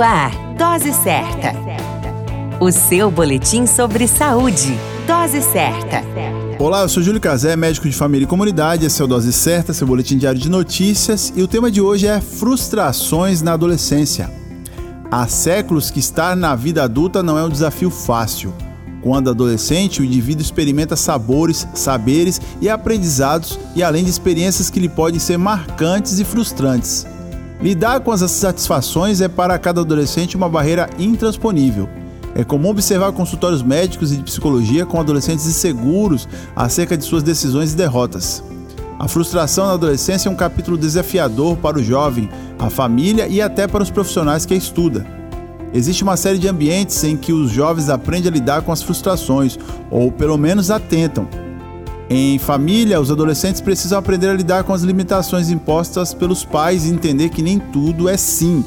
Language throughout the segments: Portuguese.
Ar, Dose Certa. O seu boletim sobre saúde. Dose Certa. Olá, eu sou Júlio Cazé, médico de família e comunidade. Esse é o Dose Certa, seu boletim diário de notícias. E o tema de hoje é frustrações na adolescência. Há séculos que estar na vida adulta não é um desafio fácil. Quando adolescente, o indivíduo experimenta sabores, saberes e aprendizados, e além de experiências que lhe podem ser marcantes e frustrantes. Lidar com as satisfações é para cada adolescente uma barreira intransponível. É comum observar consultórios médicos e de psicologia com adolescentes inseguros acerca de suas decisões e derrotas. A frustração na adolescência é um capítulo desafiador para o jovem, a família e até para os profissionais que a estuda. Existe uma série de ambientes em que os jovens aprendem a lidar com as frustrações, ou pelo menos atentam, em família, os adolescentes precisam aprender a lidar com as limitações impostas pelos pais e entender que nem tudo é sim.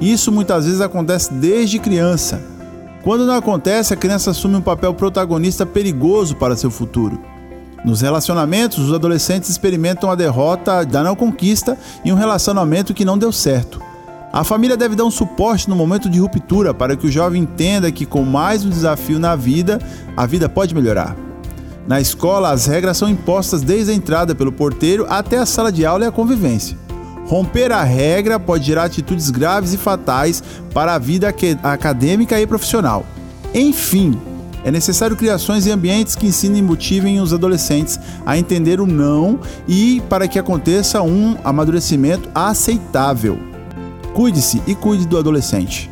Isso muitas vezes acontece desde criança. Quando não acontece, a criança assume um papel protagonista perigoso para seu futuro. Nos relacionamentos, os adolescentes experimentam a derrota da não conquista em um relacionamento que não deu certo. A família deve dar um suporte no momento de ruptura para que o jovem entenda que, com mais um desafio na vida, a vida pode melhorar. Na escola, as regras são impostas desde a entrada pelo porteiro até a sala de aula e a convivência. Romper a regra pode gerar atitudes graves e fatais para a vida acadêmica e profissional. Enfim, é necessário criações e ambientes que ensinem e motivem os adolescentes a entender o não e para que aconteça um amadurecimento aceitável. Cuide-se e cuide do adolescente.